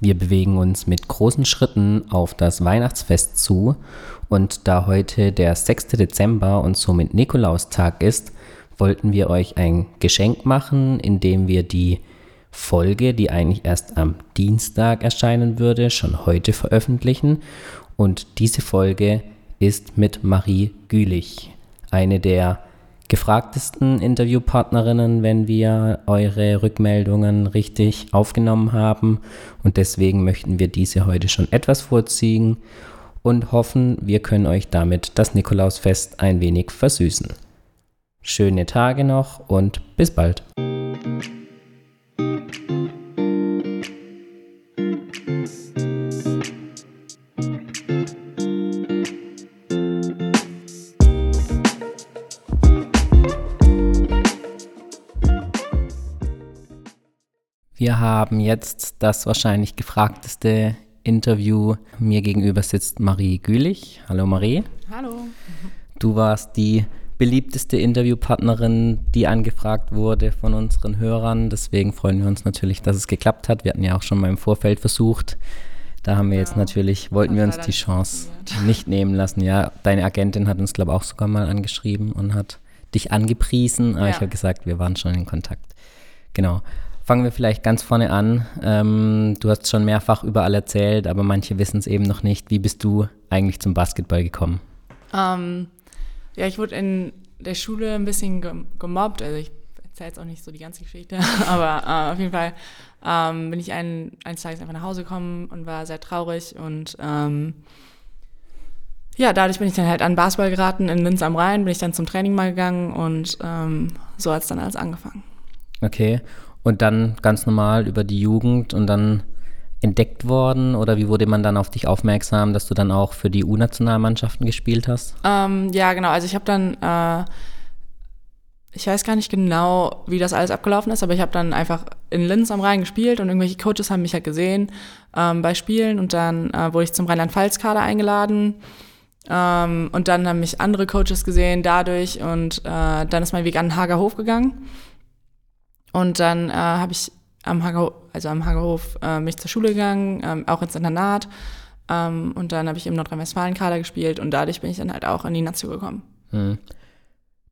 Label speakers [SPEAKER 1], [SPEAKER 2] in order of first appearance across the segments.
[SPEAKER 1] Wir bewegen uns mit großen Schritten auf das Weihnachtsfest zu und da heute der 6. Dezember und somit Nikolaustag ist, wollten wir euch ein Geschenk machen, indem wir die Folge, die eigentlich erst am Dienstag erscheinen würde, schon heute veröffentlichen. Und diese Folge ist mit Marie Gülich, eine der gefragtesten Interviewpartnerinnen, wenn wir eure Rückmeldungen richtig aufgenommen haben. Und deswegen möchten wir diese heute schon etwas vorziehen und hoffen, wir können euch damit das Nikolausfest ein wenig versüßen. Schöne Tage noch und bis bald. Wir haben jetzt das wahrscheinlich gefragteste Interview. Mir gegenüber sitzt Marie Gülich. Hallo Marie.
[SPEAKER 2] Hallo.
[SPEAKER 1] Du warst die beliebteste Interviewpartnerin, die angefragt wurde von unseren Hörern. Deswegen freuen wir uns natürlich, dass es geklappt hat. Wir hatten ja auch schon mal im Vorfeld versucht. Da haben wir ja, jetzt natürlich, wollten wir uns die Chance nicht nehmen lassen. Ja, deine Agentin hat uns, glaube ich, auch sogar mal angeschrieben und hat dich angepriesen. Aber ja. ich habe gesagt, wir waren schon in Kontakt. Genau. Fangen wir vielleicht ganz vorne an. Ähm, du hast schon mehrfach überall erzählt, aber manche wissen es eben noch nicht. Wie bist du eigentlich zum Basketball gekommen?
[SPEAKER 2] Ähm, ja, ich wurde in der Schule ein bisschen gemobbt. Also ich erzähle jetzt auch nicht so die ganze Geschichte, aber äh, auf jeden Fall ähm, bin ich ein, eines Tages einfach nach Hause gekommen und war sehr traurig und ähm, ja, dadurch bin ich dann halt an Basketball geraten in Linz am Rhein, bin ich dann zum Training mal gegangen und ähm, so hat es dann alles angefangen.
[SPEAKER 1] Okay. Und dann ganz normal über die Jugend und dann entdeckt worden oder wie wurde man dann auf dich aufmerksam, dass du dann auch für die U-Nationalmannschaften gespielt hast?
[SPEAKER 2] Ähm, ja, genau. Also ich habe dann, äh, ich weiß gar nicht genau, wie das alles abgelaufen ist, aber ich habe dann einfach in Linz am Rhein gespielt und irgendwelche Coaches haben mich halt gesehen ähm, bei Spielen und dann äh, wurde ich zum Rheinland-Pfalz-Kader eingeladen. Ähm, und dann haben mich andere Coaches gesehen dadurch und äh, dann ist mein Weg an den Hagerhof gegangen. Und dann äh, habe ich am Hagerhof, also am Hagerhof äh, mich zur Schule gegangen, ähm, auch ins Internat. Ähm, und dann habe ich im Nordrhein-Westfalen-Kader gespielt und dadurch bin ich dann halt auch in die Nation gekommen. Hm.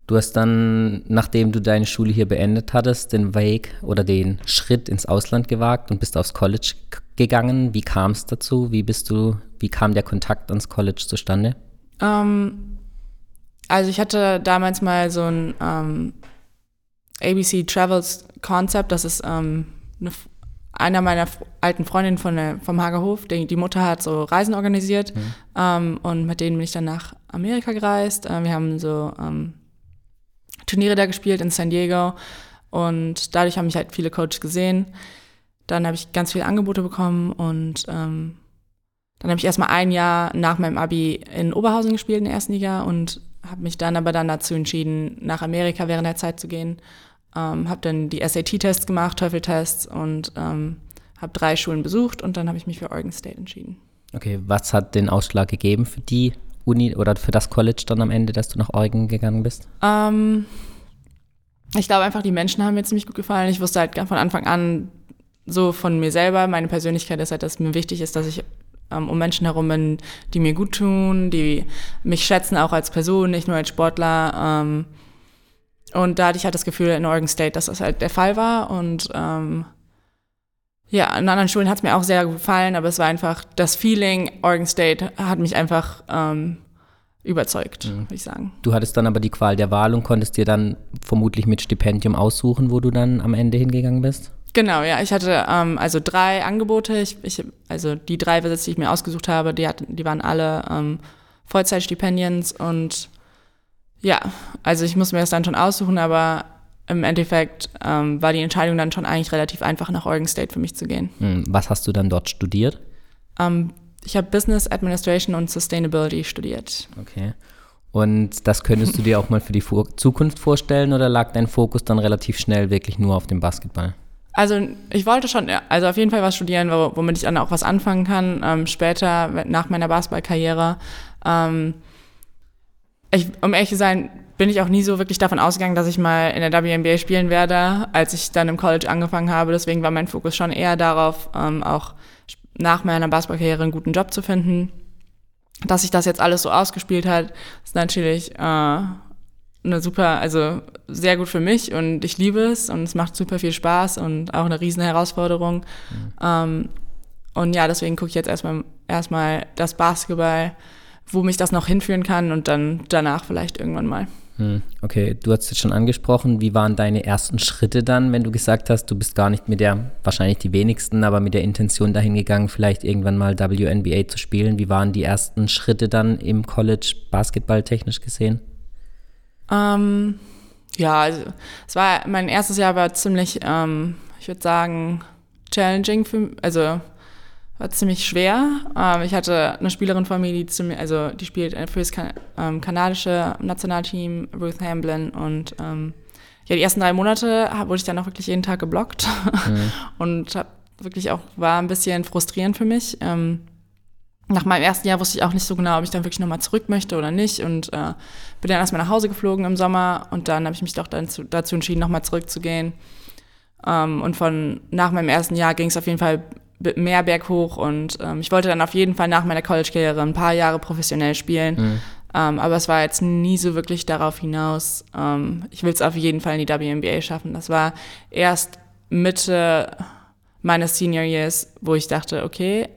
[SPEAKER 1] Du hast dann, nachdem du deine Schule hier beendet hattest, den Weg oder den Schritt ins Ausland gewagt und bist aufs College gegangen. Wie kam es dazu? Wie bist du, wie kam der Kontakt ans College zustande?
[SPEAKER 2] Ähm, also ich hatte damals mal so ein ähm, ABC Travels Concept, das ist ähm, eine, einer meiner alten Freundinnen von der, vom Hagerhof, die, die Mutter hat so Reisen organisiert mhm. ähm, und mit denen bin ich dann nach Amerika gereist. Äh, wir haben so ähm, Turniere da gespielt in San Diego und dadurch haben mich halt viele Coaches gesehen. Dann habe ich ganz viele Angebote bekommen und ähm, dann habe ich erstmal ein Jahr nach meinem Abi in Oberhausen gespielt in der ersten Liga und habe mich dann aber dann dazu entschieden, nach Amerika während der Zeit zu gehen ähm, habe dann die SAT-Tests gemacht, TOEFL-Tests und ähm, habe drei Schulen besucht und dann habe ich mich für Oregon State entschieden.
[SPEAKER 1] Okay, was hat den Ausschlag gegeben für die Uni oder für das College dann am Ende, dass du nach Oregon gegangen bist?
[SPEAKER 2] Ähm, ich glaube einfach, die Menschen haben mir ziemlich gut gefallen. Ich wusste halt von Anfang an so von mir selber, meine Persönlichkeit ist halt, dass mir wichtig ist, dass ich ähm, um Menschen herum bin, die mir gut tun, die mich schätzen, auch als Person, nicht nur als Sportler. Ähm, und da hatte ich halt das Gefühl in Oregon State, dass das halt der Fall war. Und ähm, ja, an anderen Schulen hat es mir auch sehr gefallen, aber es war einfach das Feeling, Oregon State hat mich einfach ähm, überzeugt, mhm. würde ich sagen.
[SPEAKER 1] Du hattest dann aber die Qual der Wahl und konntest dir dann vermutlich mit Stipendium aussuchen, wo du dann am Ende hingegangen bist?
[SPEAKER 2] Genau, ja. Ich hatte ähm, also drei Angebote. Ich, ich, also die drei Visits, die ich mir ausgesucht habe, die, hatten, die waren alle ähm, Vollzeitstipendiens und ja, also ich muss mir das dann schon aussuchen, aber im Endeffekt ähm, war die Entscheidung dann schon eigentlich relativ einfach, nach Oregon State für mich zu gehen.
[SPEAKER 1] Hm, was hast du dann dort studiert?
[SPEAKER 2] Ähm, ich habe Business Administration und Sustainability studiert.
[SPEAKER 1] Okay. Und das könntest du dir auch mal für die Zukunft vorstellen oder lag dein Fokus dann relativ schnell wirklich nur auf dem Basketball?
[SPEAKER 2] Also ich wollte schon, also auf jeden Fall was studieren, womit ich dann auch was anfangen kann, ähm, später nach meiner Basketballkarriere. Ähm, ich, um ehrlich zu sein, bin ich auch nie so wirklich davon ausgegangen, dass ich mal in der WNBA spielen werde, als ich dann im College angefangen habe. Deswegen war mein Fokus schon eher darauf, ähm, auch nach meiner Basketballkarriere einen guten Job zu finden. Dass sich das jetzt alles so ausgespielt hat, ist natürlich äh, eine super, also sehr gut für mich und ich liebe es und es macht super viel Spaß und auch eine riesen Herausforderung. Mhm. Ähm, und ja, deswegen gucke ich jetzt erstmal erstmal das Basketball, wo mich das noch hinführen kann und dann danach vielleicht irgendwann mal.
[SPEAKER 1] Hm, okay, du hast es schon angesprochen. Wie waren deine ersten Schritte dann, wenn du gesagt hast, du bist gar nicht mit der, wahrscheinlich die wenigsten, aber mit der Intention dahin gegangen, vielleicht irgendwann mal WNBA zu spielen? Wie waren die ersten Schritte dann im College basketballtechnisch gesehen?
[SPEAKER 2] Ähm, ja, also es war mein erstes Jahr war ziemlich, ähm, ich würde sagen, challenging für, also war ziemlich schwer. Ähm, ich hatte eine Spielerin von mir, die ziemlich, also die spielt für das kan ähm, kanadische Nationalteam, Ruth Hamblin und ähm, ja, die ersten drei Monate wurde ich dann auch wirklich jeden Tag geblockt mhm. und hab wirklich auch war ein bisschen frustrierend für mich. Ähm, nach meinem ersten Jahr wusste ich auch nicht so genau, ob ich dann wirklich nochmal zurück möchte oder nicht und äh, bin dann erstmal nach Hause geflogen im Sommer und dann habe ich mich doch dann zu, dazu entschieden, nochmal zurückzugehen. Ähm, und von nach meinem ersten Jahr ging es auf jeden Fall mehr berghoch und ähm, ich wollte dann auf jeden Fall nach meiner College-Karriere ein paar Jahre professionell spielen. Mhm. Ähm, aber es war jetzt nie so wirklich darauf hinaus. Ähm, ich will es auf jeden Fall in die WNBA schaffen. Das war erst Mitte meines Senior Years, wo ich dachte, okay,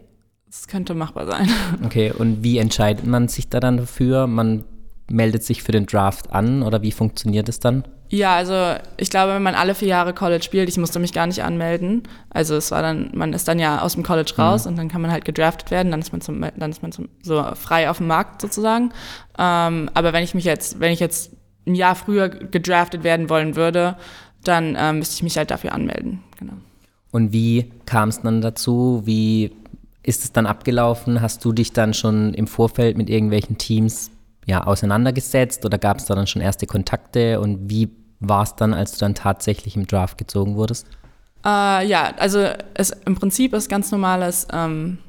[SPEAKER 2] es könnte machbar sein.
[SPEAKER 1] Okay, und wie entscheidet man sich da dann dafür? Man meldet sich für den Draft an oder wie funktioniert es dann?
[SPEAKER 2] Ja, also ich glaube, wenn man alle vier Jahre College spielt, ich musste mich gar nicht anmelden. Also es war dann, man ist dann ja aus dem College mhm. raus mhm. und dann kann man halt gedraftet werden, dann ist man zum, dann ist man zum, so frei auf dem Markt sozusagen. Ähm, aber wenn ich mich jetzt, wenn ich jetzt ein Jahr früher gedraftet werden wollen würde, dann ähm, müsste ich mich halt dafür anmelden. Genau.
[SPEAKER 1] Und wie kam es dann dazu? Wie ist es dann abgelaufen? Hast du dich dann schon im Vorfeld mit irgendwelchen Teams ja, auseinandergesetzt oder gab es da dann schon erste Kontakte und wie war es dann, als du dann tatsächlich im Draft gezogen wurdest?
[SPEAKER 2] Äh, ja, also es, im Prinzip ist ganz normales ähm,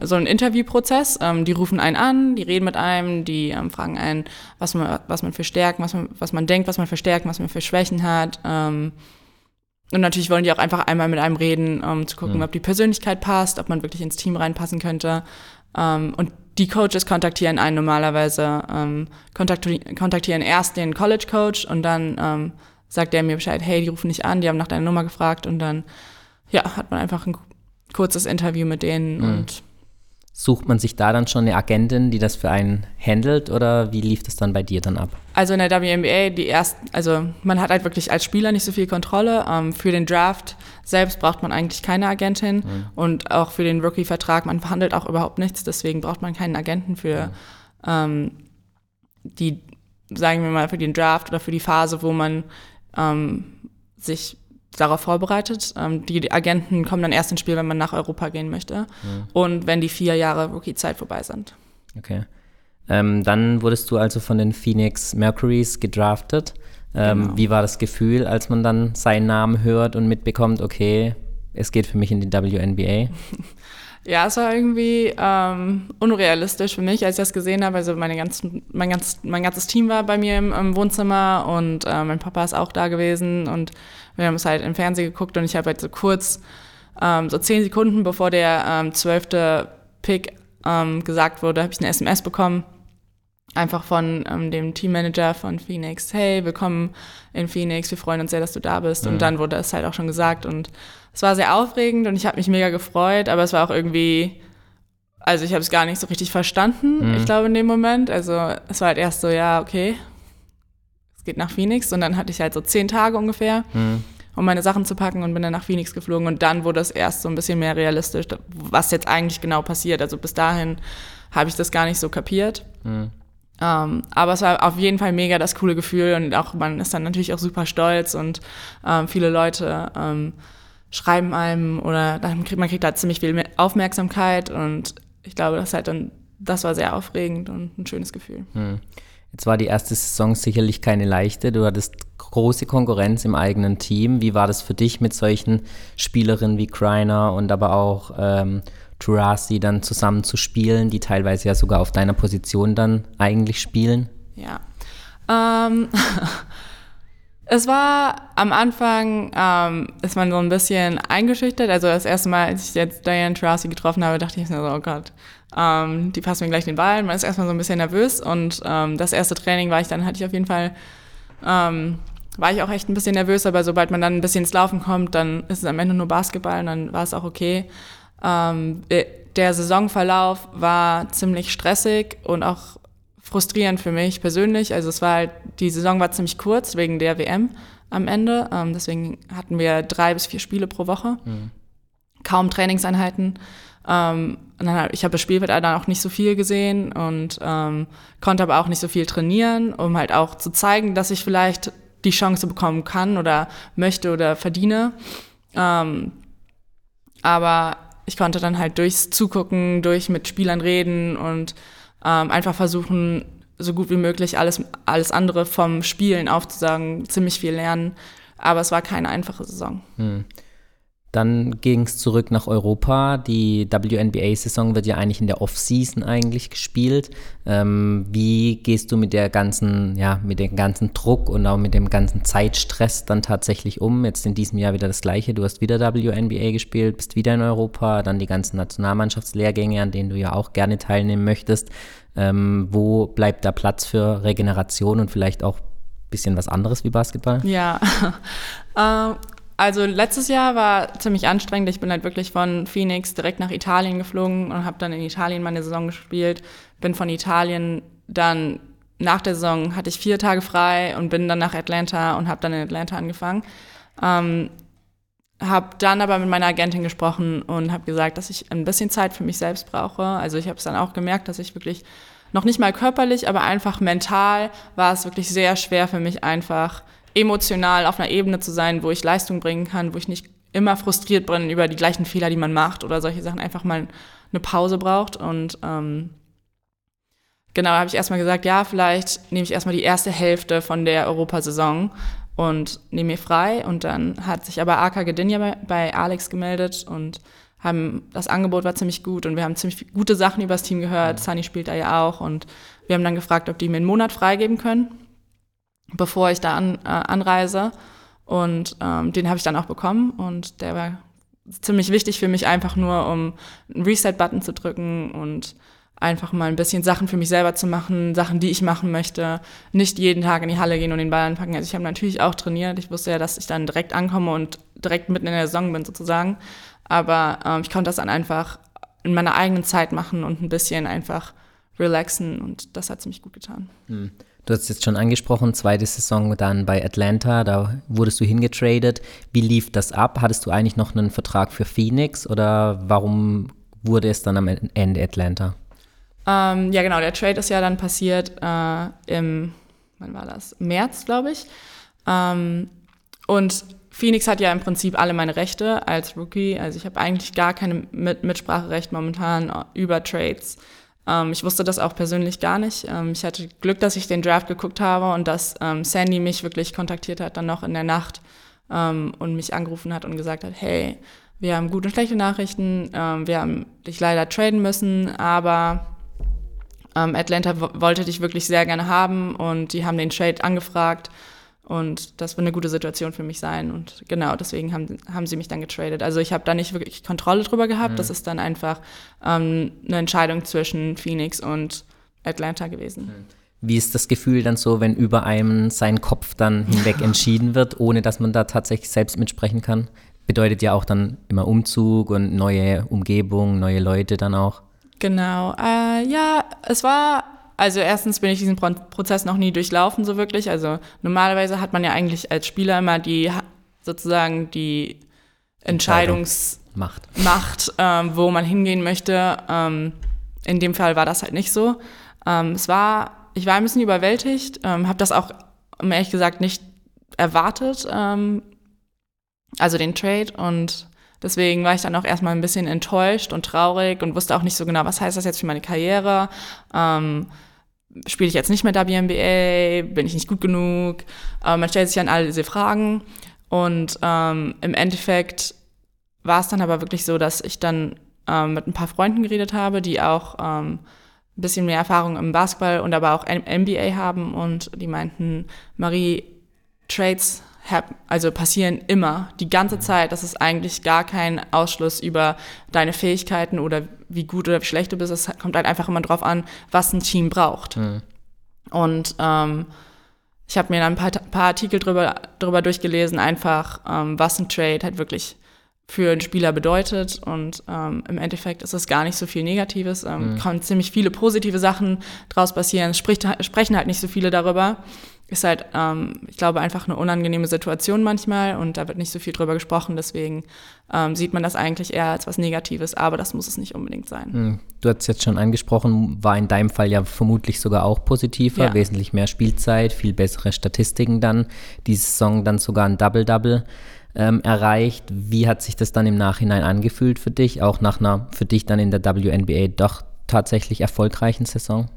[SPEAKER 2] so ein Interviewprozess. Ähm, die rufen einen an, die reden mit einem, die ähm, fragen einen, was man, was man für Stärken, was man, was man denkt, was man für Stärken, was man für Schwächen hat. Ähm, und natürlich wollen die auch einfach einmal mit einem reden, um zu gucken, mhm. ob die Persönlichkeit passt, ob man wirklich ins Team reinpassen könnte. Ähm, und die Coaches kontaktieren einen normalerweise, ähm, kontaktieren, kontaktieren erst den College Coach und dann ähm, sagt er mir Bescheid, hey, die rufen nicht an, die haben nach deiner Nummer gefragt und dann ja, hat man einfach ein kurzes Interview mit denen mhm. und
[SPEAKER 1] Sucht man sich da dann schon eine Agentin, die das für einen handelt oder wie lief das dann bei dir dann ab?
[SPEAKER 2] Also in der WNBA, die ersten, also man hat halt wirklich als Spieler nicht so viel Kontrolle. Ähm, für den Draft selbst braucht man eigentlich keine Agentin mhm. und auch für den Rookie-Vertrag, man verhandelt auch überhaupt nichts, deswegen braucht man keinen Agenten für mhm. ähm, die, sagen wir mal, für den Draft oder für die Phase, wo man ähm, sich darauf vorbereitet. Ähm, die Agenten kommen dann erst ins Spiel, wenn man nach Europa gehen möchte ja. und wenn die vier Jahre Rookie-Zeit vorbei sind.
[SPEAKER 1] Okay. Ähm, dann wurdest du also von den Phoenix Mercuries gedraftet. Ähm, genau. Wie war das Gefühl, als man dann seinen Namen hört und mitbekommt, okay, es geht für mich in die WNBA?
[SPEAKER 2] Ja, es war irgendwie ähm, unrealistisch für mich, als ich das gesehen habe. Also meine ganzen, mein, ganz, mein ganzes Team war bei mir im, im Wohnzimmer und äh, mein Papa ist auch da gewesen und wir haben es halt im Fernsehen geguckt und ich habe halt so kurz, ähm, so zehn Sekunden bevor der ähm, zwölfte Pick ähm, gesagt wurde, habe ich eine SMS bekommen. Einfach von ähm, dem Teammanager von Phoenix, hey, willkommen in Phoenix, wir freuen uns sehr, dass du da bist. Mhm. Und dann wurde es halt auch schon gesagt und es war sehr aufregend und ich habe mich mega gefreut, aber es war auch irgendwie, also ich habe es gar nicht so richtig verstanden, mhm. ich glaube in dem Moment. Also es war halt erst so, ja, okay, geht nach Phoenix und dann hatte ich halt so zehn Tage ungefähr, mhm. um meine Sachen zu packen und bin dann nach Phoenix geflogen und dann wurde es erst so ein bisschen mehr realistisch, was jetzt eigentlich genau passiert. Also bis dahin habe ich das gar nicht so kapiert. Mhm. Um, ähm, aber es war auf jeden Fall mega das coole Gefühl und auch man ist dann natürlich auch super stolz und um, ähm, viele Leute um, ähm, schreiben einem oder dann kriegt man kriegt da ziemlich viel Aufmerksamkeit und ich glaube, das halt dann das war sehr aufregend und ein schönes Gefühl. Mhm.
[SPEAKER 1] Jetzt war die erste Saison sicherlich keine leichte. Du hattest große Konkurrenz im eigenen Team. Wie war das für dich mit solchen Spielerinnen wie Kreiner und aber auch ähm, Turasi dann zusammen zu spielen, die teilweise ja sogar auf deiner Position dann eigentlich spielen?
[SPEAKER 2] Ja. Ähm, es war am Anfang, ähm, ist man so ein bisschen eingeschüchtert. Also das erste Mal, als ich jetzt Diane Taurasi getroffen habe, dachte ich mir so, oh Gott, ähm, die passt mir gleich den Ball. Man ist erstmal so ein bisschen nervös und ähm, das erste Training war ich dann, hatte ich auf jeden Fall, ähm, war ich auch echt ein bisschen nervös, aber sobald man dann ein bisschen ins Laufen kommt, dann ist es am Ende nur Basketball und dann war es auch okay. Ähm, der Saisonverlauf war ziemlich stressig und auch frustrierend für mich persönlich. Also es war halt, die Saison war ziemlich kurz wegen der WM am Ende. Ähm, deswegen hatten wir drei bis vier Spiele pro Woche. Mhm. Kaum Trainingseinheiten. Ähm, dann, ich habe das Spielfeld dann auch nicht so viel gesehen und ähm, konnte aber auch nicht so viel trainieren, um halt auch zu zeigen, dass ich vielleicht die Chance bekommen kann oder möchte oder verdiene. Ähm, aber ich konnte dann halt durchs Zugucken, durch mit Spielern reden und ähm, einfach versuchen, so gut wie möglich alles, alles andere vom Spielen aufzusagen, ziemlich viel lernen. Aber es war keine einfache Saison. Hm.
[SPEAKER 1] Dann ging es zurück nach Europa. Die WNBA-Saison wird ja eigentlich in der Off-Season eigentlich gespielt. Ähm, wie gehst du mit der ganzen, ja, mit dem ganzen Druck und auch mit dem ganzen Zeitstress dann tatsächlich um? Jetzt in diesem Jahr wieder das Gleiche. Du hast wieder WNBA gespielt, bist wieder in Europa, dann die ganzen Nationalmannschaftslehrgänge, an denen du ja auch gerne teilnehmen möchtest. Ähm, wo bleibt da Platz für Regeneration und vielleicht auch bisschen was anderes wie Basketball?
[SPEAKER 2] Ja, äh, also letztes Jahr war ziemlich anstrengend. Ich bin halt wirklich von Phoenix direkt nach Italien geflogen und habe dann in Italien meine Saison gespielt. Bin von Italien dann nach der Saison hatte ich vier Tage frei und bin dann nach Atlanta und habe dann in Atlanta angefangen. Ähm, habe dann aber mit meiner Agentin gesprochen und habe gesagt, dass ich ein bisschen Zeit für mich selbst brauche. Also ich habe es dann auch gemerkt, dass ich wirklich noch nicht mal körperlich, aber einfach mental war es wirklich sehr schwer für mich einfach emotional auf einer Ebene zu sein, wo ich Leistung bringen kann, wo ich nicht immer frustriert bin über die gleichen Fehler, die man macht oder solche Sachen, einfach mal eine Pause braucht. Und ähm, genau, habe ich erstmal gesagt, ja, vielleicht nehme ich erstmal die erste Hälfte von der Europasaison und nehme mir frei. Und dann hat sich aber AK Gdynia bei, bei Alex gemeldet und haben, das Angebot war ziemlich gut und wir haben ziemlich gute Sachen über das Team gehört. Sunny spielt da ja auch und wir haben dann gefragt, ob die mir einen Monat freigeben können bevor ich da an, äh, anreise. Und ähm, den habe ich dann auch bekommen und der war ziemlich wichtig für mich, einfach nur um einen Reset-Button zu drücken und einfach mal ein bisschen Sachen für mich selber zu machen, Sachen, die ich machen möchte. Nicht jeden Tag in die Halle gehen und den Ball anpacken. Also ich habe natürlich auch trainiert. Ich wusste ja, dass ich dann direkt ankomme und direkt mitten in der Saison bin sozusagen. Aber ähm, ich konnte das dann einfach in meiner eigenen Zeit machen und ein bisschen einfach relaxen und das hat ziemlich gut getan.
[SPEAKER 1] Hm. Du hast es jetzt schon angesprochen, zweite Saison dann bei Atlanta, da wurdest du hingetradet. Wie lief das ab? Hattest du eigentlich noch einen Vertrag für Phoenix oder warum wurde es dann am Ende Atlanta?
[SPEAKER 2] Ähm, ja, genau, der Trade ist ja dann passiert äh, im, wann war das? März, glaube ich. Ähm, und Phoenix hat ja im Prinzip alle meine Rechte als Rookie. Also ich habe eigentlich gar keine Mitspracherecht momentan über Trades. Ähm, ich wusste das auch persönlich gar nicht. Ähm, ich hatte Glück, dass ich den Draft geguckt habe und dass ähm, Sandy mich wirklich kontaktiert hat, dann noch in der Nacht ähm, und mich angerufen hat und gesagt hat, hey, wir haben gute und schlechte Nachrichten, ähm, wir haben dich leider traden müssen, aber ähm, Atlanta wollte dich wirklich sehr gerne haben und die haben den Trade angefragt und das wird eine gute Situation für mich sein. Und genau, deswegen haben, haben sie mich dann getradet. Also ich habe da nicht wirklich Kontrolle drüber gehabt. Mhm. Das ist dann einfach ähm, eine Entscheidung zwischen Phoenix und Atlanta gewesen. Mhm.
[SPEAKER 1] Wie ist das Gefühl dann so, wenn über einem sein Kopf dann hinweg entschieden wird, ohne dass man da tatsächlich selbst mitsprechen kann? Bedeutet ja auch dann immer Umzug und neue Umgebung, neue Leute dann auch.
[SPEAKER 2] Genau. Äh, ja, es war also erstens bin ich diesen Prozess noch nie durchlaufen so wirklich. Also normalerweise hat man ja eigentlich als Spieler immer die sozusagen die Entscheidungsmacht, Macht, ähm, wo man hingehen möchte. Ähm, in dem Fall war das halt nicht so. Ähm, es war, ich war ein bisschen überwältigt, ähm, habe das auch ehrlich gesagt nicht erwartet, ähm, also den Trade und Deswegen war ich dann auch erstmal ein bisschen enttäuscht und traurig und wusste auch nicht so genau, was heißt das jetzt für meine Karriere. Ähm, spiele ich jetzt nicht mehr WNBA, bin ich nicht gut genug? Äh, man stellt sich dann all diese Fragen und ähm, im Endeffekt war es dann aber wirklich so, dass ich dann ähm, mit ein paar Freunden geredet habe, die auch ähm, ein bisschen mehr Erfahrung im Basketball und aber auch NBA haben und die meinten, Marie, Trades also passieren immer, die ganze Zeit. Das ist eigentlich gar kein Ausschluss über deine Fähigkeiten oder wie gut oder wie schlecht du bist. Es kommt halt einfach immer drauf an, was ein Team braucht. Mhm. Und ähm, ich habe mir dann ein paar, paar, Artikel drüber, drüber durchgelesen, einfach, ähm, was ein Trade halt wirklich für einen Spieler bedeutet. Und ähm, im Endeffekt ist es gar nicht so viel Negatives. Ähm, mhm. Kann ziemlich viele positive Sachen draus passieren. Es spricht, sprechen halt nicht so viele darüber. Ist halt, ähm, ich glaube, einfach eine unangenehme Situation manchmal und da wird nicht so viel drüber gesprochen. Deswegen ähm, sieht man das eigentlich eher als was Negatives, aber das muss es nicht unbedingt sein. Mhm.
[SPEAKER 1] Du hast es jetzt schon angesprochen, war in deinem Fall ja vermutlich sogar auch positiver, ja. wesentlich mehr Spielzeit, viel bessere Statistiken dann. Diese Saison dann sogar ein Double-Double ähm, erreicht. Wie hat sich das dann im Nachhinein angefühlt für dich, auch nach einer für dich dann in der WNBA doch tatsächlich erfolgreichen Saison?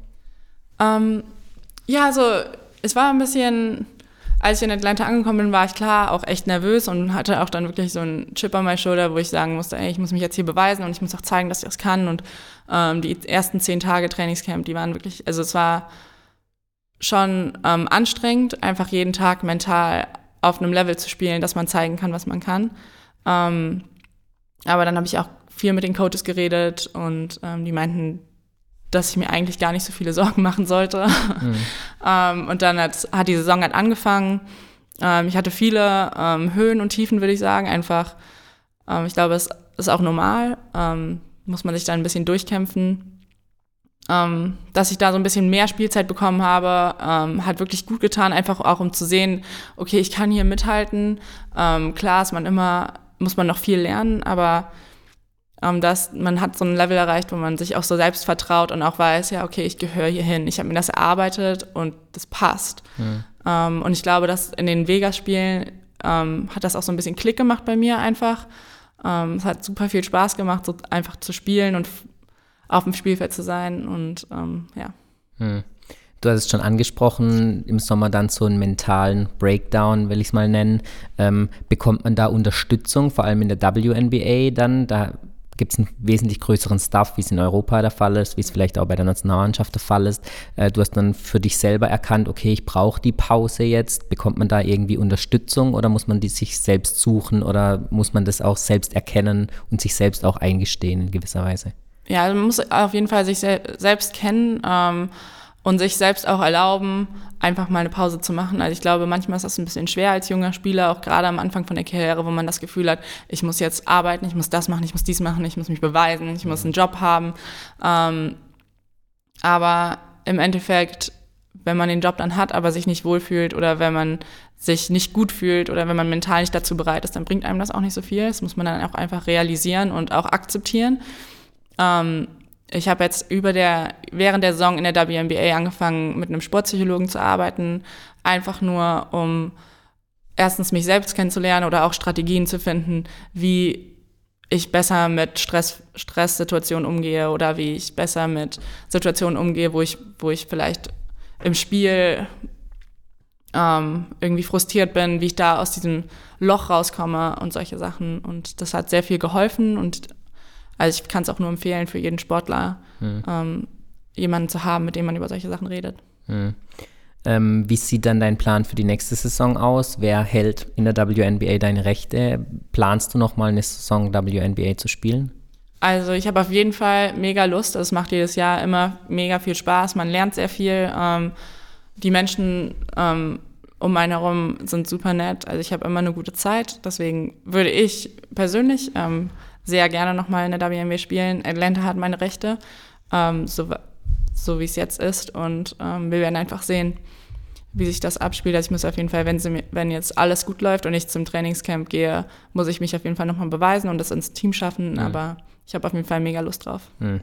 [SPEAKER 2] Ähm, ja, also es war ein bisschen, als ich in Atlanta angekommen bin, war ich klar auch echt nervös und hatte auch dann wirklich so einen Chip on my shoulder, wo ich sagen musste, ey, ich muss mich jetzt hier beweisen und ich muss auch zeigen, dass ich das kann. Und ähm, die ersten zehn Tage Trainingscamp, die waren wirklich, also es war schon ähm, anstrengend, einfach jeden Tag mental auf einem Level zu spielen, dass man zeigen kann, was man kann. Ähm, aber dann habe ich auch viel mit den Coaches geredet und ähm, die meinten, dass ich mir eigentlich gar nicht so viele Sorgen machen sollte. Mhm. ähm, und dann hat, hat die Saison halt angefangen. Ähm, ich hatte viele ähm, Höhen und Tiefen, würde ich sagen. Einfach, ähm, ich glaube, es ist auch normal. Ähm, muss man sich da ein bisschen durchkämpfen. Ähm, dass ich da so ein bisschen mehr Spielzeit bekommen habe, hat wirklich gut getan, einfach auch um zu sehen, okay, ich kann hier mithalten. Klar ist man immer, muss man noch viel lernen, aber ähm, dass man hat so ein Level erreicht, wo man sich auch so selbst vertraut und auch weiß, ja, okay, ich gehöre hier hin, ich habe mir das erarbeitet und das passt. Mhm. Ähm, und ich glaube, dass in den Vegas-Spielen ähm, hat das auch so ein bisschen Klick gemacht bei mir einfach. es hat super viel Spaß gemacht, so einfach zu spielen und auf dem Spielfeld zu sein und ähm, ja. Hm.
[SPEAKER 1] Du hast es schon angesprochen, im Sommer dann so einen mentalen Breakdown, will ich es mal nennen. Ähm, bekommt man da Unterstützung, vor allem in der WNBA dann? Da gibt es einen wesentlich größeren Stuff, wie es in Europa der Fall ist, wie es vielleicht auch bei der Nationalmannschaft der Fall ist. Äh, du hast dann für dich selber erkannt, okay, ich brauche die Pause jetzt. Bekommt man da irgendwie Unterstützung oder muss man die sich selbst suchen oder muss man das auch selbst erkennen und sich selbst auch eingestehen in gewisser Weise?
[SPEAKER 2] ja, also man muss auf jeden Fall sich sel selbst kennen ähm, und sich selbst auch erlauben, einfach mal eine Pause zu machen. Also ich glaube, manchmal ist das ein bisschen schwer als junger Spieler, auch gerade am Anfang von der Karriere, wo man das Gefühl hat, ich muss jetzt arbeiten, ich muss das machen, ich muss dies machen, ich muss mich beweisen, ich muss einen Job haben. Ähm, aber im Endeffekt, wenn man den Job dann hat, aber sich nicht wohlfühlt oder wenn man sich nicht gut fühlt oder wenn man mental nicht dazu bereit ist, dann bringt einem das auch nicht so viel. Das muss man dann auch einfach realisieren und auch akzeptieren. Ähm, ich habe jetzt über der, während der Saison in der WNBA angefangen, mit einem Sportpsychologen zu arbeiten, einfach nur um erstens mich selbst kennenzulernen oder auch Strategien zu finden, wie ich besser mit Stress, Stresssituationen umgehe oder wie ich besser mit Situationen umgehe, wo ich, wo ich vielleicht im Spiel ähm, irgendwie frustriert bin, wie ich da aus diesem Loch rauskomme und solche Sachen. Und das hat sehr viel geholfen und also ich kann es auch nur empfehlen für jeden Sportler, mhm. ähm, jemanden zu haben, mit dem man über solche Sachen redet.
[SPEAKER 1] Mhm. Ähm, wie sieht dann dein Plan für die nächste Saison aus? Wer hält in der WNBA deine Rechte? Planst du noch mal eine Saison WNBA zu spielen?
[SPEAKER 2] Also ich habe auf jeden Fall mega Lust. Es macht jedes Jahr immer mega viel Spaß. Man lernt sehr viel. Ähm, die Menschen ähm, um einen herum sind super nett. Also ich habe immer eine gute Zeit. Deswegen würde ich persönlich ähm, sehr gerne nochmal in der WNBA spielen. Atlanta hat meine Rechte, ähm, so, so wie es jetzt ist. Und ähm, wir werden einfach sehen, wie sich das abspielt. Also ich muss auf jeden Fall, wenn, sie, wenn jetzt alles gut läuft und ich zum Trainingscamp gehe, muss ich mich auf jeden Fall nochmal beweisen und das ins Team schaffen. Mhm. Aber ich habe auf jeden Fall mega Lust drauf. Mhm.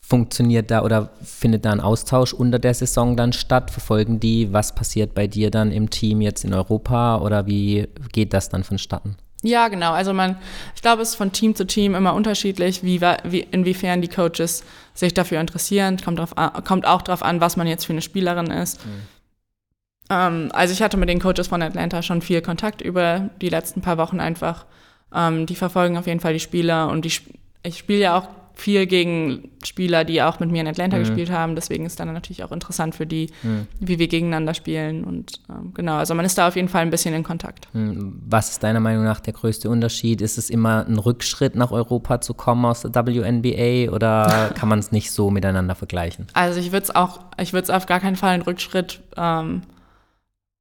[SPEAKER 1] Funktioniert da oder findet da ein Austausch unter der Saison dann statt? Verfolgen die, was passiert bei dir dann im Team jetzt in Europa oder wie geht das dann vonstatten?
[SPEAKER 2] Ja, genau. Also man, ich glaube, es ist von Team zu Team immer unterschiedlich, wie, wie inwiefern die Coaches sich dafür interessieren. Kommt, drauf an, kommt auch darauf an, was man jetzt für eine Spielerin ist. Mhm. Ähm, also ich hatte mit den Coaches von Atlanta schon viel Kontakt über die letzten paar Wochen einfach. Ähm, die verfolgen auf jeden Fall die Spieler und die, ich spiele ja auch viel gegen Spieler, die auch mit mir in Atlanta mhm. gespielt haben. Deswegen ist dann natürlich auch interessant für die, mhm. wie wir gegeneinander spielen. Und ähm, genau, also man ist da auf jeden Fall ein bisschen in Kontakt.
[SPEAKER 1] Mhm. Was ist deiner Meinung nach der größte Unterschied? Ist es immer ein Rückschritt nach Europa zu kommen aus der WNBA oder kann man es nicht so miteinander vergleichen?
[SPEAKER 2] Also ich würde es auch, ich würde es auf gar keinen Fall einen Rückschritt ähm,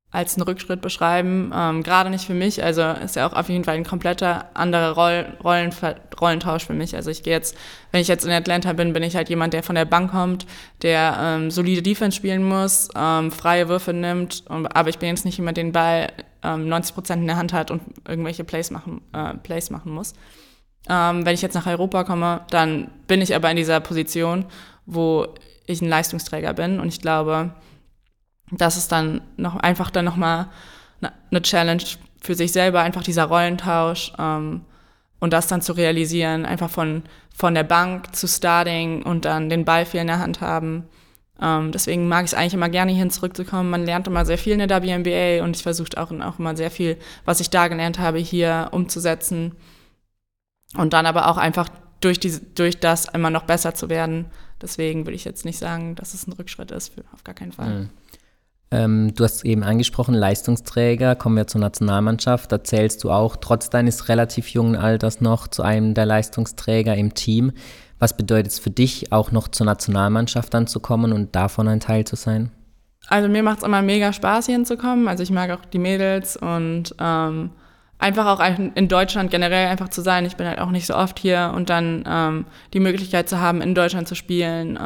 [SPEAKER 2] als einen Rückschritt beschreiben. Ähm, Gerade nicht für mich. Also ist ja auch auf jeden Fall ein kompletter anderer Roll Rollen Rollentausch für mich. Also ich gehe jetzt, wenn ich jetzt in Atlanta bin, bin ich halt jemand, der von der Bank kommt, der ähm, solide Defense spielen muss, ähm, freie Würfe nimmt. aber ich bin jetzt nicht jemand, den Ball 90 ähm, Prozent in der Hand hat und irgendwelche Plays machen, äh, Plays machen muss. Ähm, wenn ich jetzt nach Europa komme, dann bin ich aber in dieser Position, wo ich ein Leistungsträger bin. Und ich glaube, das ist dann noch einfach dann nochmal eine Challenge für sich selber, einfach dieser Rollentausch ähm, und das dann zu realisieren, einfach von, von der Bank zu Starting und dann den Ball viel in der Hand haben. Ähm, deswegen mag ich es eigentlich immer gerne hierhin zurückzukommen. Man lernt immer sehr viel in der WNBA und ich versuche auch, auch immer sehr viel, was ich da gelernt habe, hier umzusetzen und dann aber auch einfach durch, diese, durch das immer noch besser zu werden. Deswegen würde ich jetzt nicht sagen, dass es ein Rückschritt ist, für, auf gar keinen Fall. Mhm.
[SPEAKER 1] Ähm, du hast eben angesprochen, Leistungsträger, kommen wir zur Nationalmannschaft. Da zählst du auch trotz deines relativ jungen Alters noch zu einem der Leistungsträger im Team. Was bedeutet es für dich, auch noch zur Nationalmannschaft dann zu kommen und davon ein Teil zu sein?
[SPEAKER 2] Also mir macht es immer mega Spaß, hier hinzukommen. Also ich mag auch die Mädels und ähm, einfach auch in Deutschland generell einfach zu sein. Ich bin halt auch nicht so oft hier und dann ähm, die Möglichkeit zu haben, in Deutschland zu spielen.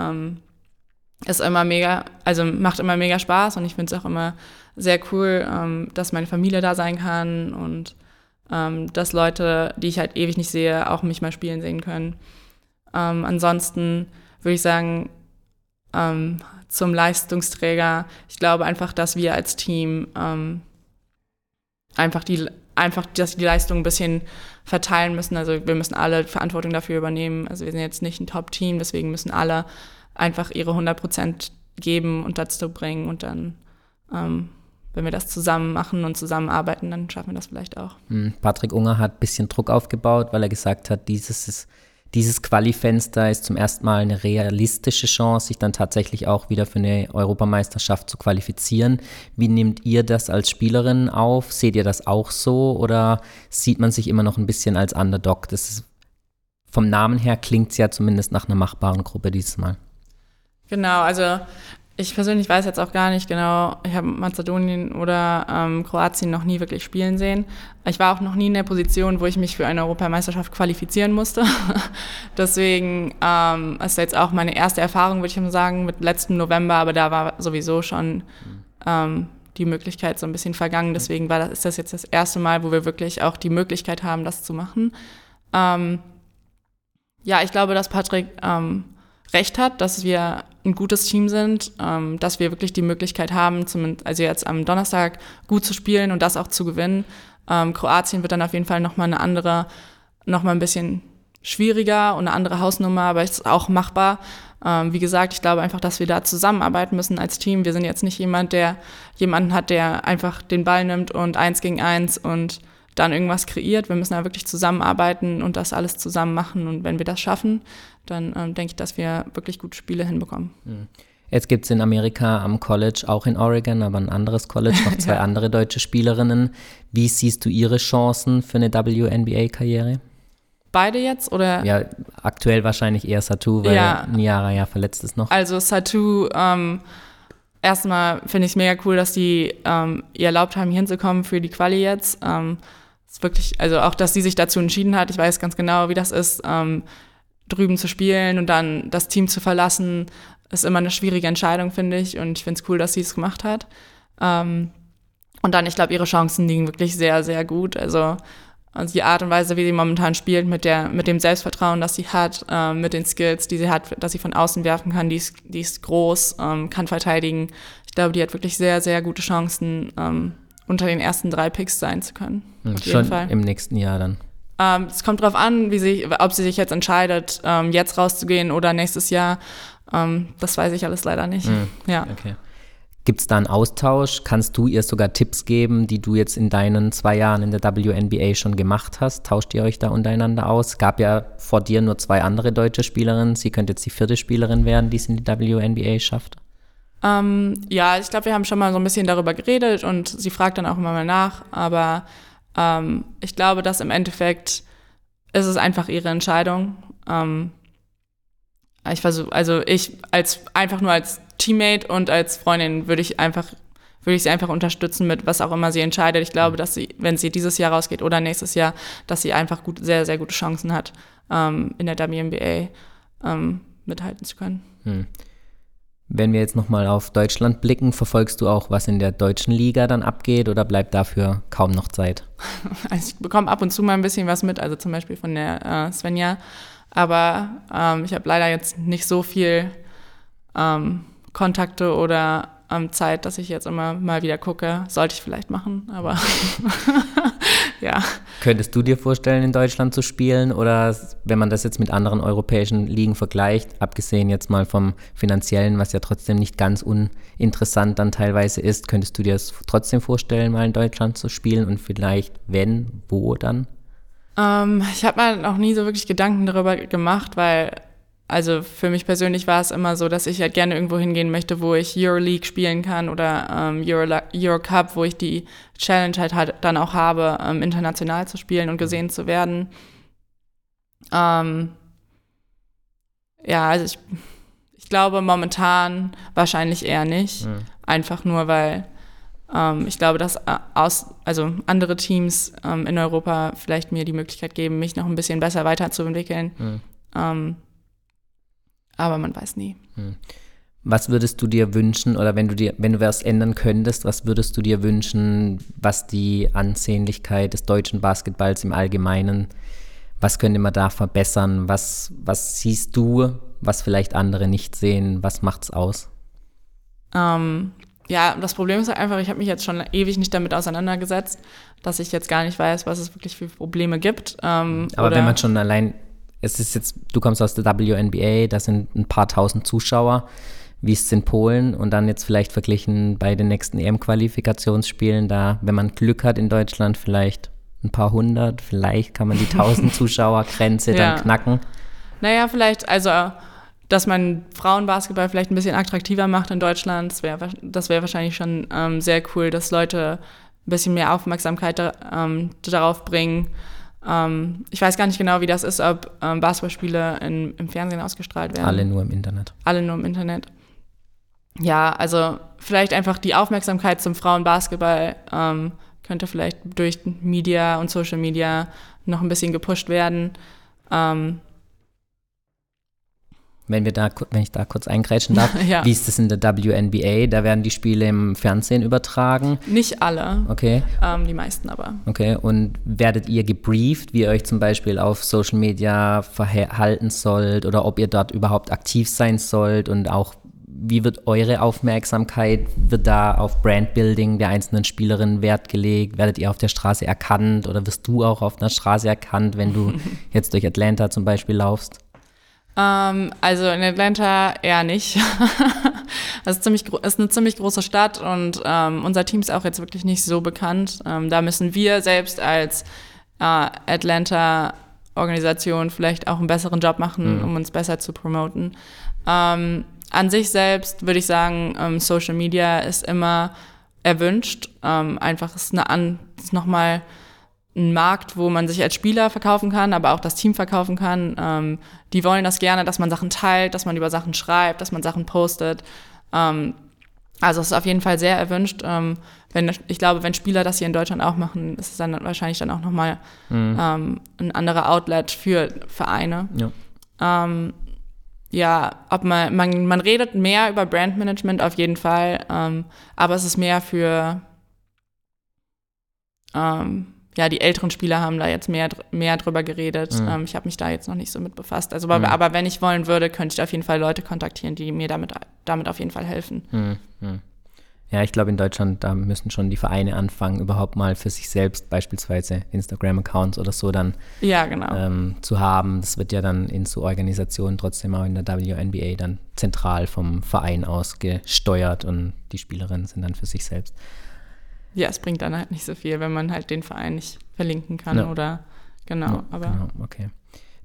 [SPEAKER 2] Ist immer mega, also macht immer mega Spaß und ich finde es auch immer sehr cool, ähm, dass meine Familie da sein kann und ähm, dass Leute, die ich halt ewig nicht sehe, auch mich mal spielen sehen können. Ähm, ansonsten würde ich sagen, ähm, zum Leistungsträger, ich glaube einfach, dass wir als Team ähm, einfach die einfach, dass die Leistung ein bisschen verteilen müssen. Also wir müssen alle Verantwortung dafür übernehmen. Also wir sind jetzt nicht ein Top-Team, deswegen müssen alle einfach ihre 100 Prozent geben und dazu bringen und dann, ähm, wenn wir das zusammen machen und zusammenarbeiten, dann schaffen wir das vielleicht auch.
[SPEAKER 1] Hm, Patrick Unger hat ein bisschen Druck aufgebaut, weil er gesagt hat, dieses ist dieses Qualifenster ist zum ersten Mal eine realistische Chance, sich dann tatsächlich auch wieder für eine Europameisterschaft zu qualifizieren. Wie nehmt ihr das als Spielerin auf? Seht ihr das auch so oder sieht man sich immer noch ein bisschen als Underdog? Das ist, vom Namen her klingt es ja zumindest nach einer machbaren Gruppe dieses Mal.
[SPEAKER 2] Genau, also ich persönlich weiß jetzt auch gar nicht genau, ich habe Mazedonien oder ähm, Kroatien noch nie wirklich spielen sehen. Ich war auch noch nie in der Position, wo ich mich für eine Europameisterschaft qualifizieren musste. Deswegen ähm, ist jetzt auch meine erste Erfahrung, würde ich mal sagen, mit letzten November, aber da war sowieso schon ähm, die Möglichkeit so ein bisschen vergangen. Deswegen war das, ist das jetzt das erste Mal, wo wir wirklich auch die Möglichkeit haben, das zu machen. Ähm, ja, ich glaube, dass Patrick ähm, recht hat, dass wir ein gutes Team sind, ähm, dass wir wirklich die Möglichkeit haben, zumindest, also jetzt am Donnerstag gut zu spielen und das auch zu gewinnen. Ähm, Kroatien wird dann auf jeden Fall nochmal eine andere, nochmal ein bisschen schwieriger und eine andere Hausnummer, aber ist auch machbar. Ähm, wie gesagt, ich glaube einfach, dass wir da zusammenarbeiten müssen als Team. Wir sind jetzt nicht jemand, der jemanden hat, der einfach den Ball nimmt und eins gegen eins und dann irgendwas kreiert. Wir müssen da wirklich zusammenarbeiten und das alles zusammen machen. Und wenn wir das schaffen, dann ähm, denke ich, dass wir wirklich gute Spiele hinbekommen.
[SPEAKER 1] Mhm. Jetzt gibt es in Amerika am College, auch in Oregon, aber ein anderes College, noch zwei ja. andere deutsche Spielerinnen. Wie siehst du ihre Chancen für eine WNBA-Karriere?
[SPEAKER 2] Beide jetzt oder?
[SPEAKER 1] Ja, aktuell wahrscheinlich eher Satu, weil ja. Niara ja verletzt ist noch.
[SPEAKER 2] Also Satu, ähm, erstmal finde ich es mega cool, dass die ähm, ihr erlaubt haben, hier hinzukommen für die Quali jetzt. Ähm, ist wirklich, also auch, dass sie sich dazu entschieden hat. Ich weiß ganz genau, wie das ist, ähm, drüben zu spielen und dann das Team zu verlassen, ist immer eine schwierige Entscheidung, finde ich. Und ich finde es cool, dass sie es gemacht hat. Ähm, und dann, ich glaube, ihre Chancen liegen wirklich sehr, sehr gut. Also, also die Art und Weise, wie sie momentan spielt, mit, der, mit dem Selbstvertrauen, das sie hat, äh, mit den Skills, die sie hat, dass sie von außen werfen kann, die ist, die ist groß, ähm, kann verteidigen. Ich glaube, die hat wirklich sehr, sehr gute Chancen, ähm, unter den ersten drei Picks sein zu können.
[SPEAKER 1] Mhm, Schon Fall. im nächsten Jahr dann.
[SPEAKER 2] Ähm, es kommt darauf an, wie sie, ob sie sich jetzt entscheidet, ähm, jetzt rauszugehen oder nächstes Jahr. Ähm, das weiß ich alles leider nicht. Mhm. Ja.
[SPEAKER 1] Okay. Gibt es da einen Austausch? Kannst du ihr sogar Tipps geben, die du jetzt in deinen zwei Jahren in der WNBA schon gemacht hast? Tauscht ihr euch da untereinander aus? Gab ja vor dir nur zwei andere deutsche Spielerinnen. Sie könnte jetzt die vierte Spielerin werden, die es in die WNBA schafft.
[SPEAKER 2] Ähm, ja, ich glaube, wir haben schon mal so ein bisschen darüber geredet und sie fragt dann auch immer mal nach. Aber ähm, ich glaube, dass im Endeffekt ist es einfach ihre Entscheidung. Ähm, ich versuche, also ich als einfach nur als Teammate und als Freundin würde ich einfach würde ich sie einfach unterstützen mit was auch immer sie entscheidet. Ich glaube, dass sie, wenn sie dieses Jahr rausgeht oder nächstes Jahr, dass sie einfach gut, sehr, sehr gute Chancen hat, ähm, in der WNBA ähm, mithalten zu können. Hm.
[SPEAKER 1] Wenn wir jetzt nochmal auf Deutschland blicken, verfolgst du auch, was in der deutschen Liga dann abgeht oder bleibt dafür kaum noch Zeit?
[SPEAKER 2] Also ich bekomme ab und zu mal ein bisschen was mit, also zum Beispiel von der äh, Svenja. Aber ähm, ich habe leider jetzt nicht so viel ähm, Kontakte oder ähm, Zeit, dass ich jetzt immer mal wieder gucke. Sollte ich vielleicht machen, aber ja.
[SPEAKER 1] Könntest du dir vorstellen, in Deutschland zu spielen? Oder wenn man das jetzt mit anderen europäischen Ligen vergleicht, abgesehen jetzt mal vom finanziellen, was ja trotzdem nicht ganz uninteressant dann teilweise ist, könntest du dir das trotzdem vorstellen, mal in Deutschland zu spielen und vielleicht, wenn, wo dann?
[SPEAKER 2] Ähm, ich habe mir noch nie so wirklich Gedanken darüber gemacht, weil also für mich persönlich war es immer so, dass ich halt gerne irgendwo hingehen möchte, wo ich Euroleague spielen kann oder ähm, Euro, Eurocup, wo ich die Challenge halt, halt dann auch habe, ähm, international zu spielen und gesehen zu werden. Ähm, ja, also ich, ich glaube momentan wahrscheinlich eher nicht. Mhm. Einfach nur, weil ähm, ich glaube, dass äh, aus, also andere Teams ähm, in Europa vielleicht mir die Möglichkeit geben, mich noch ein bisschen besser weiterzuentwickeln. Mhm. Aber man weiß nie. Hm.
[SPEAKER 1] Was würdest du dir wünschen oder wenn du dir, wenn du was ändern könntest, was würdest du dir wünschen, was die Ansehnlichkeit des deutschen Basketballs im Allgemeinen, was könnte man da verbessern? Was, was siehst du, was vielleicht andere nicht sehen? Was macht's aus?
[SPEAKER 2] Ähm, ja, das Problem ist halt einfach, ich habe mich jetzt schon ewig nicht damit auseinandergesetzt, dass ich jetzt gar nicht weiß, was es wirklich für Probleme gibt. Ähm,
[SPEAKER 1] Aber wenn man schon allein es ist jetzt, du kommst aus der WNBA, da sind ein paar tausend Zuschauer, wie es in Polen und dann jetzt vielleicht verglichen bei den nächsten EM-Qualifikationsspielen, da, wenn man Glück hat in Deutschland, vielleicht ein paar hundert, vielleicht kann man die tausend Zuschauergrenze ja. dann knacken.
[SPEAKER 2] Naja, vielleicht, also dass man Frauenbasketball vielleicht ein bisschen attraktiver macht in Deutschland, das wäre wär wahrscheinlich schon ähm, sehr cool, dass Leute ein bisschen mehr Aufmerksamkeit ähm, darauf bringen. Ähm, ich weiß gar nicht genau, wie das ist, ob ähm, Basketballspiele in, im Fernsehen ausgestrahlt werden.
[SPEAKER 1] Alle nur im Internet.
[SPEAKER 2] Alle nur im Internet. Ja, also vielleicht einfach die Aufmerksamkeit zum Frauenbasketball ähm, könnte vielleicht durch Media und Social Media noch ein bisschen gepusht werden. Ähm,
[SPEAKER 1] wenn wir da, wenn ich da kurz eingrätschen darf, ja. wie ist das in der WNBA? Da werden die Spiele im Fernsehen übertragen.
[SPEAKER 2] Nicht alle.
[SPEAKER 1] Okay.
[SPEAKER 2] Ähm, die meisten aber.
[SPEAKER 1] Okay. Und werdet ihr gebrieft, wie ihr euch zum Beispiel auf Social Media verhalten sollt oder ob ihr dort überhaupt aktiv sein sollt und auch wie wird eure Aufmerksamkeit, wird da auf Brandbuilding der einzelnen Spielerinnen Wert gelegt? Werdet ihr auf der Straße erkannt oder wirst du auch auf der Straße erkannt, wenn du jetzt durch Atlanta zum Beispiel laufst?
[SPEAKER 2] Ähm, also in Atlanta eher nicht. das ist, ziemlich, ist eine ziemlich große Stadt und ähm, unser Team ist auch jetzt wirklich nicht so bekannt. Ähm, da müssen wir selbst als äh, Atlanta-Organisation vielleicht auch einen besseren Job machen, mhm. um uns besser zu promoten. Ähm, an sich selbst würde ich sagen, ähm, Social Media ist immer erwünscht. Ähm, einfach ist, eine an, ist nochmal ein Markt, wo man sich als Spieler verkaufen kann, aber auch das Team verkaufen kann. Ähm, die wollen das gerne, dass man Sachen teilt, dass man über Sachen schreibt, dass man Sachen postet. Ähm, also es ist auf jeden Fall sehr erwünscht. Ähm, wenn, ich glaube, wenn Spieler das hier in Deutschland auch machen, ist es dann wahrscheinlich dann auch nochmal mhm. ähm, ein anderer Outlet für Vereine. Ja, ähm, ja ob man, man, man redet mehr über Brandmanagement auf jeden Fall, ähm, aber es ist mehr für ja, die älteren Spieler haben da jetzt mehr, mehr drüber geredet. Mhm. Ähm, ich habe mich da jetzt noch nicht so mit befasst. Also, mhm. aber, wenn ich wollen würde, könnte ich auf jeden Fall Leute kontaktieren, die mir damit, damit auf jeden Fall helfen. Mhm.
[SPEAKER 1] mhm. Ja, ich glaube, in Deutschland, da müssen schon die Vereine anfangen, überhaupt mal für sich selbst beispielsweise Instagram-Accounts oder so dann
[SPEAKER 2] Ja, genau.
[SPEAKER 1] ähm, zu haben. Das wird ja dann in so Organisationen trotzdem auch in der WNBA dann zentral vom Verein aus gesteuert und die Spielerinnen sind dann für sich selbst.
[SPEAKER 2] Ja, es bringt dann halt nicht so viel, wenn man halt den Verein nicht verlinken kann
[SPEAKER 1] Ja.
[SPEAKER 2] oder genau.
[SPEAKER 1] Ja,
[SPEAKER 2] aber
[SPEAKER 1] genau, okay.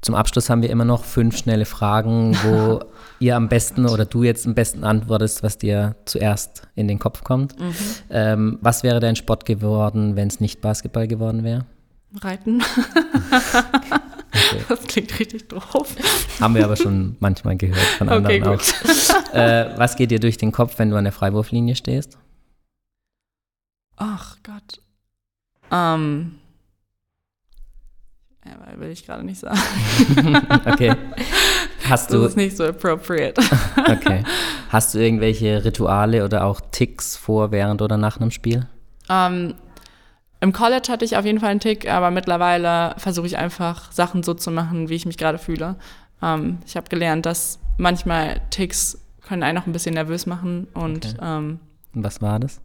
[SPEAKER 1] Zum Abschluss haben wir immer noch fünf schnelle Fragen, wo ihr am besten oder du jetzt am besten antwortest, was dir zuerst in den Kopf kommt.
[SPEAKER 2] Mhm.
[SPEAKER 1] Ähm, was wäre dein Sport geworden, wenn es nicht Basketball geworden wäre?
[SPEAKER 2] Reiten.
[SPEAKER 1] Okay.
[SPEAKER 2] Das klingt richtig doof.
[SPEAKER 1] Haben wir aber schon manchmal gehört von anderen
[SPEAKER 2] Okay,
[SPEAKER 1] auch. Äh, was geht dir durch den Kopf, wenn du an der Freiwurflinie stehst?
[SPEAKER 2] Ach Gott. Ähm. Ja, will ich gerade nicht sagen.
[SPEAKER 1] okay. Hast
[SPEAKER 2] Das
[SPEAKER 1] du,
[SPEAKER 2] ist nicht so appropriate.
[SPEAKER 1] okay. Hast du irgendwelche Rituale oder auch Ticks vor, während oder nach einem Spiel?
[SPEAKER 2] Ähm, Im College hatte ich auf jeden Fall einen Tick, aber mittlerweile versuche ich einfach Sachen so zu machen, wie ich mich gerade fühle. Ähm, ich habe gelernt, dass manchmal Ticks können einen auch ein bisschen nervös machen und
[SPEAKER 1] Okay.
[SPEAKER 2] ähm,
[SPEAKER 1] Und was war das?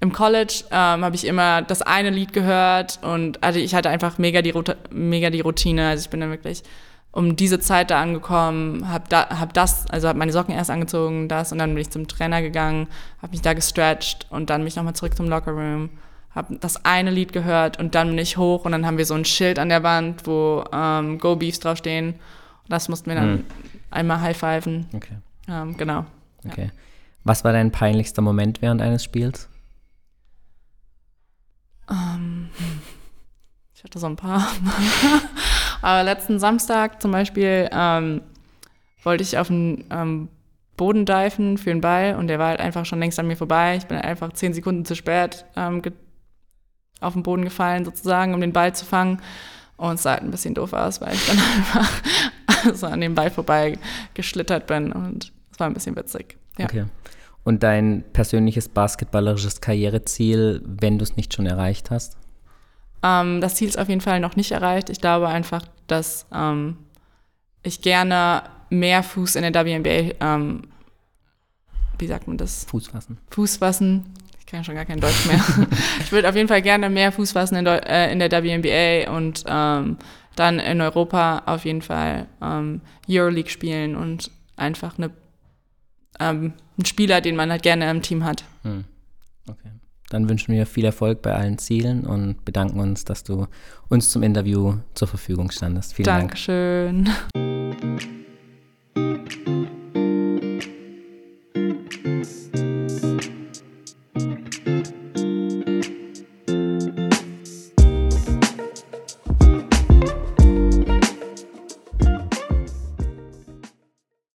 [SPEAKER 2] Im College ähm, habe ich immer das eine Lied gehört und also ich hatte einfach mega die, mega die Routine. Also ich bin dann wirklich um diese Zeit da angekommen, habe da, hab das, also habe meine Socken erst angezogen, das und dann bin ich zum Trainer gegangen, habe mich da gestretched und dann bin ich nochmal zurück zum Lockerroom, habe das eine Lied gehört und dann bin ich hoch und dann haben wir so ein Schild an der Wand, wo ähm, Go Beefs draufstehen. Und das mussten wir dann
[SPEAKER 1] Hm.
[SPEAKER 2] einmal high-pfiven.
[SPEAKER 1] Okay.
[SPEAKER 2] Ähm, genau.
[SPEAKER 1] okay. Was war dein peinlichster Moment während eines Spiels?
[SPEAKER 2] Ähm, ich hatte so ein paar. Aber letzten Samstag zum Beispiel ähm, wollte ich auf den ähm, Boden diven für den Ball und der war halt einfach schon längst an mir vorbei. Ich bin einfach zehn Sekunden zu spät ähm, auf den Boden gefallen, sozusagen, um den Ball zu fangen. Und es sah halt ein bisschen doof aus, weil ich dann einfach so an dem Ball vorbei geschlittert bin und es war ein bisschen witzig. Ja.
[SPEAKER 1] Okay. Und dein persönliches basketballerisches Karriereziel, wenn du es nicht schon erreicht hast?
[SPEAKER 2] Ähm, das Ziel ist auf jeden Fall noch nicht erreicht. Ich glaube einfach, dass ähm, ich gerne mehr Fuß in der WNBA, ähm, wie sagt man das?
[SPEAKER 1] Fuß fassen.
[SPEAKER 2] Fuß fassen. Ich kann schon gar kein Deutsch mehr. ich würde auf jeden Fall gerne mehr Fuß fassen in, Deu äh, in der WNBA und ähm, dann in Europa auf jeden Fall ähm, Euroleague spielen und einfach eine, ähm, ein Spieler, den man halt gerne im Team hat.
[SPEAKER 1] Hm. Okay. Dann wünschen wir viel Erfolg bei allen Zielen und bedanken uns, dass du uns zum Interview zur Verfügung standest. Vielen Dank.
[SPEAKER 2] Dankeschön.